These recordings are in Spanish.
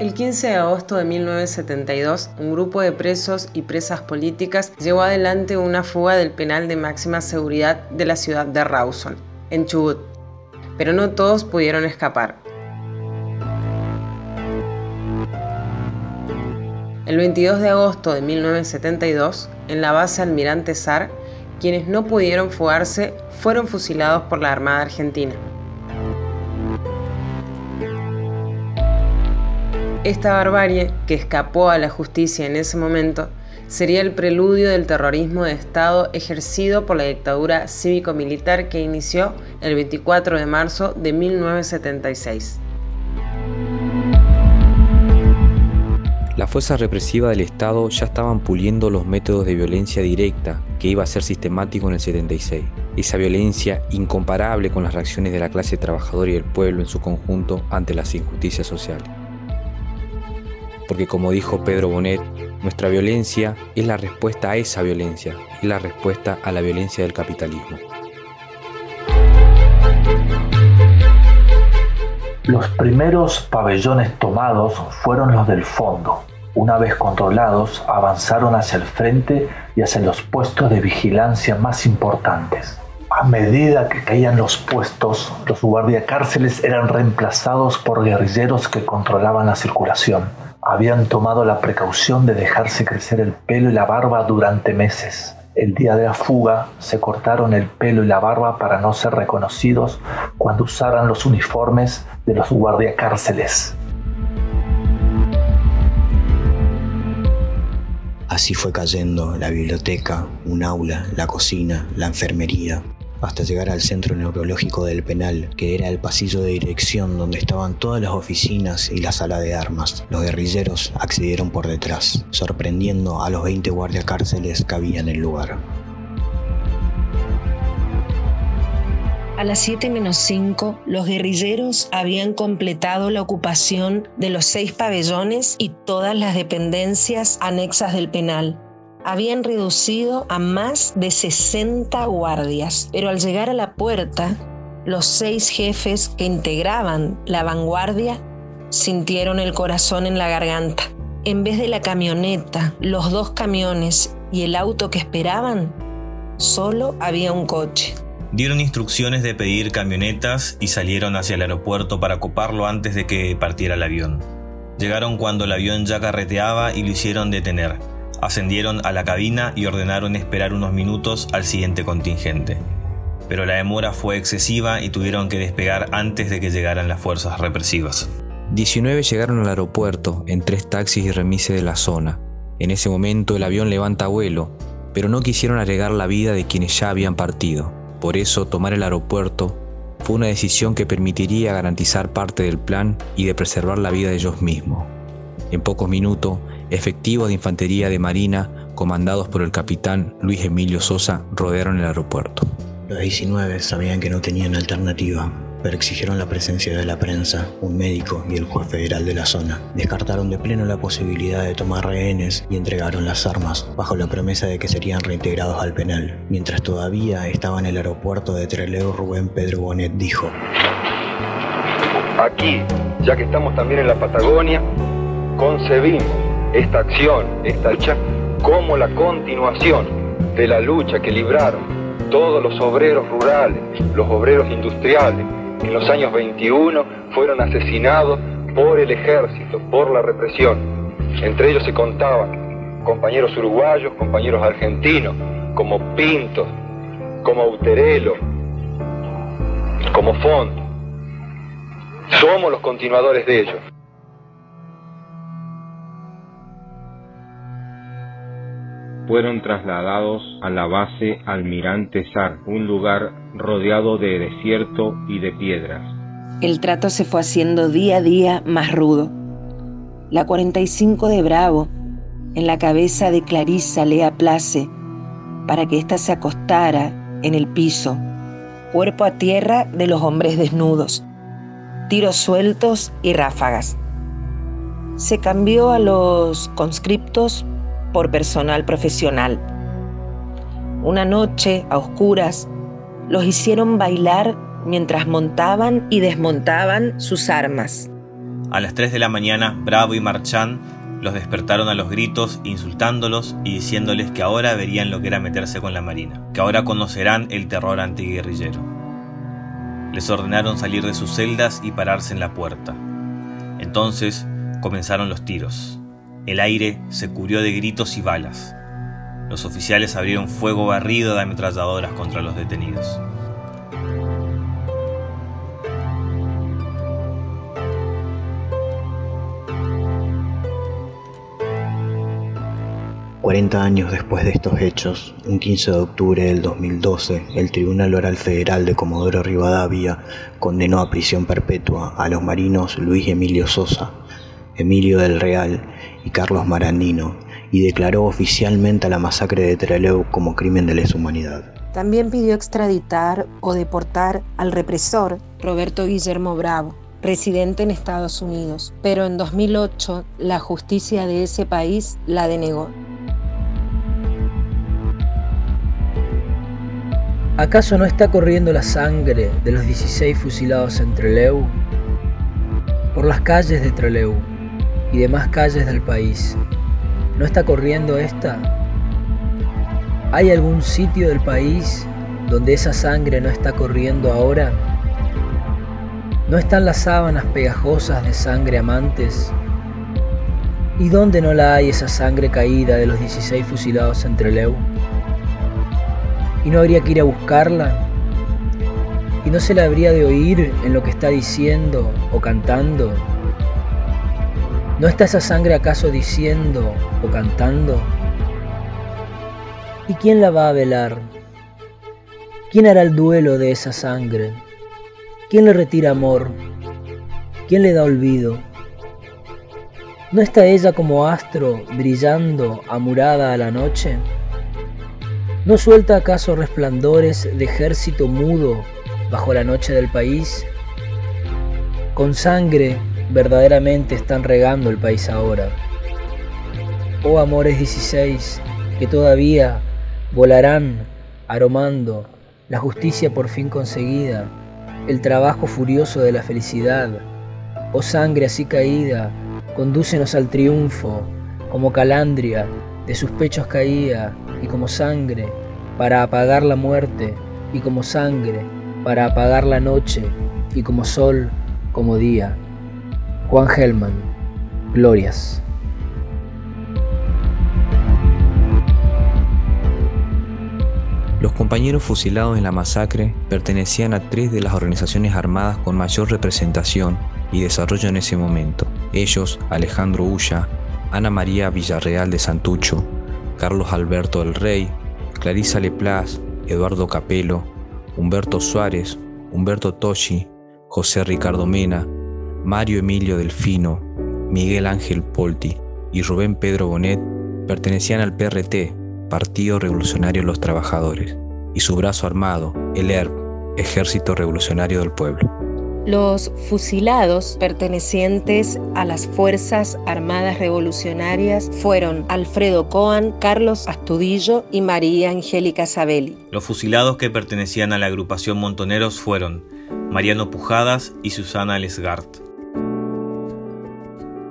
El 15 de agosto de 1972, un grupo de presos y presas políticas llevó adelante una fuga del penal de máxima seguridad de la ciudad de Rawson, en Chubut, pero no todos pudieron escapar. El 22 de agosto de 1972, en la base Almirante Sar, quienes no pudieron fugarse fueron fusilados por la Armada Argentina. Esta barbarie, que escapó a la justicia en ese momento, sería el preludio del terrorismo de Estado ejercido por la dictadura cívico-militar que inició el 24 de marzo de 1976. Las fuerzas represivas del Estado ya estaban puliendo los métodos de violencia directa que iba a ser sistemático en el 76. Esa violencia incomparable con las reacciones de la clase trabajadora y el pueblo en su conjunto ante las injusticias sociales porque como dijo Pedro Bonet, nuestra violencia es la respuesta a esa violencia, es la respuesta a la violencia del capitalismo. Los primeros pabellones tomados fueron los del fondo. Una vez controlados, avanzaron hacia el frente y hacia los puestos de vigilancia más importantes. A medida que caían los puestos, los guardiacárceles eran reemplazados por guerrilleros que controlaban la circulación habían tomado la precaución de dejarse crecer el pelo y la barba durante meses. El día de la fuga se cortaron el pelo y la barba para no ser reconocidos cuando usaran los uniformes de los guardiacárceles. Así fue cayendo la biblioteca, un aula, la cocina, la enfermería, hasta llegar al centro neurológico del penal, que era el pasillo de dirección donde estaban todas las oficinas y la sala de armas. Los guerrilleros accedieron por detrás, sorprendiendo a los 20 guardiacárceles que había en el lugar. A las 7 menos 5, los guerrilleros habían completado la ocupación de los seis pabellones y todas las dependencias anexas del penal habían reducido a más de 60 guardias, pero al llegar a la puerta, los seis jefes que integraban la vanguardia sintieron el corazón en la garganta. En vez de la camioneta, los dos camiones y el auto que esperaban, solo había un coche. Dieron instrucciones de pedir camionetas y salieron hacia el aeropuerto para ocuparlo antes de que partiera el avión. Llegaron cuando el avión ya carreteaba y lo hicieron detener. Ascendieron a la cabina y ordenaron esperar unos minutos al siguiente contingente. Pero la demora fue excesiva y tuvieron que despegar antes de que llegaran las fuerzas represivas. 19 llegaron al aeropuerto en tres taxis y remises de la zona. En ese momento el avión levanta vuelo, pero no quisieron agregar la vida de quienes ya habían partido. Por eso tomar el aeropuerto fue una decisión que permitiría garantizar parte del plan y de preservar la vida de ellos mismos. En pocos minutos, efectivos de infantería de marina comandados por el capitán Luis Emilio Sosa rodearon el aeropuerto. Los 19 sabían que no tenían alternativa, pero exigieron la presencia de la prensa, un médico y el juez federal de la zona. Descartaron de pleno la posibilidad de tomar rehenes y entregaron las armas, bajo la promesa de que serían reintegrados al penal. Mientras todavía estaba en el aeropuerto de Trelew, Rubén Pedro Bonet dijo: Aquí, ya que estamos también en la Patagonia, concebimos esta acción, esta lucha, como la continuación de la lucha que libraron todos los obreros rurales, los obreros industriales, en los años 21 fueron asesinados por el ejército, por la represión. Entre ellos se contaban compañeros uruguayos, compañeros argentinos, como Pinto, como Uterelo, como Font. Somos los continuadores de ellos. Fueron trasladados a la base Almirante Sar, un lugar rodeado de desierto y de piedras. El trato se fue haciendo día a día más rudo. La 45 de Bravo, en la cabeza de Clarisa Lea Place, para que ésta se acostara en el piso, cuerpo a tierra de los hombres desnudos, tiros sueltos y ráfagas. Se cambió a los conscriptos por personal profesional. Una noche, a oscuras, los hicieron bailar mientras montaban y desmontaban sus armas. A las 3 de la mañana, Bravo y Marchán los despertaron a los gritos, insultándolos y diciéndoles que ahora verían lo que era meterse con la Marina, que ahora conocerán el terror antiguerrillero. Les ordenaron salir de sus celdas y pararse en la puerta. Entonces comenzaron los tiros. El aire se cubrió de gritos y balas. Los oficiales abrieron fuego barrido de ametralladoras contra los detenidos. 40 años después de estos hechos, un 15 de octubre del 2012, el Tribunal Oral Federal de Comodoro Rivadavia condenó a prisión perpetua a los marinos Luis Emilio Sosa, Emilio del Real y Carlos Marandino y declaró oficialmente a la masacre de Trelew como crimen de lesa humanidad. También pidió extraditar o deportar al represor Roberto Guillermo Bravo, residente en Estados Unidos, pero en 2008 la justicia de ese país la denegó. ¿Acaso no está corriendo la sangre de los 16 fusilados en Trelew? Por las calles de Trelew y demás calles del país, ¿no está corriendo esta? ¿Hay algún sitio del país donde esa sangre no está corriendo ahora? ¿No están las sábanas pegajosas de sangre amantes? ¿Y dónde no la hay esa sangre caída de los 16 fusilados en Trelew? y no habría que ir a buscarla y no se la habría de oír en lo que está diciendo o cantando. ¿No está esa sangre acaso diciendo o cantando? ¿Y quién la va a velar? ¿Quién hará el duelo de esa sangre? ¿Quién le retira amor? ¿Quién le da olvido? ¿No está ella como astro brillando amurada a la noche? ¿No suelta acaso resplandores de ejército mudo bajo la noche del país? Con sangre verdaderamente están regando el país ahora. Oh amores 16, que todavía volarán aromando la justicia por fin conseguida, el trabajo furioso de la felicidad. Oh sangre así caída, condúcenos al triunfo, como calandria de sus pechos caía y como sangre para apagar la muerte y como sangre para apagar la noche y como sol como día. Juan Gelman, Glorias. Los compañeros fusilados en la masacre pertenecían a tres de las organizaciones armadas con mayor representación y desarrollo en ese momento. Ellos, Alejandro Ulla, Ana María Villarreal de Santucho, Carlos Alberto del Rey, Clarisa Leplas, Eduardo Capelo, Humberto Suárez, Humberto Toshi, José Ricardo Mena, Mario Emilio Delfino, Miguel Ángel Polti y Rubén Pedro Bonet pertenecían al PRT, Partido Revolucionario de los Trabajadores, y su brazo armado, el ERP, Ejército Revolucionario del Pueblo. Los fusilados pertenecientes a las Fuerzas Armadas Revolucionarias fueron Alfredo Coan, Carlos Astudillo y María Angélica Sabelli. Los fusilados que pertenecían a la agrupación Montoneros fueron Mariano Pujadas y Susana Lesgart.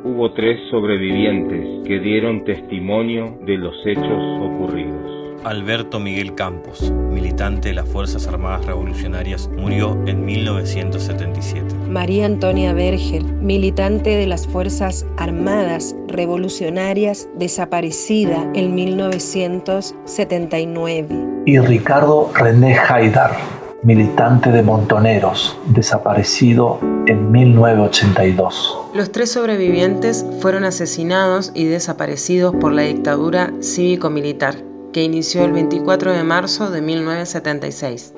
Hubo tres sobrevivientes que dieron testimonio de los hechos ocurridos. Alberto Miguel Campos, militante de las Fuerzas Armadas Revolucionarias, murió en 1977. María Antonia Bergel, militante de las Fuerzas Armadas Revolucionarias, desaparecida en 1979. Y Ricardo René Haidar, militante de Montoneros, desaparecido en 1982. Los tres sobrevivientes fueron asesinados y desaparecidos por la dictadura cívico-militar que inició el 24 de marzo de 1976.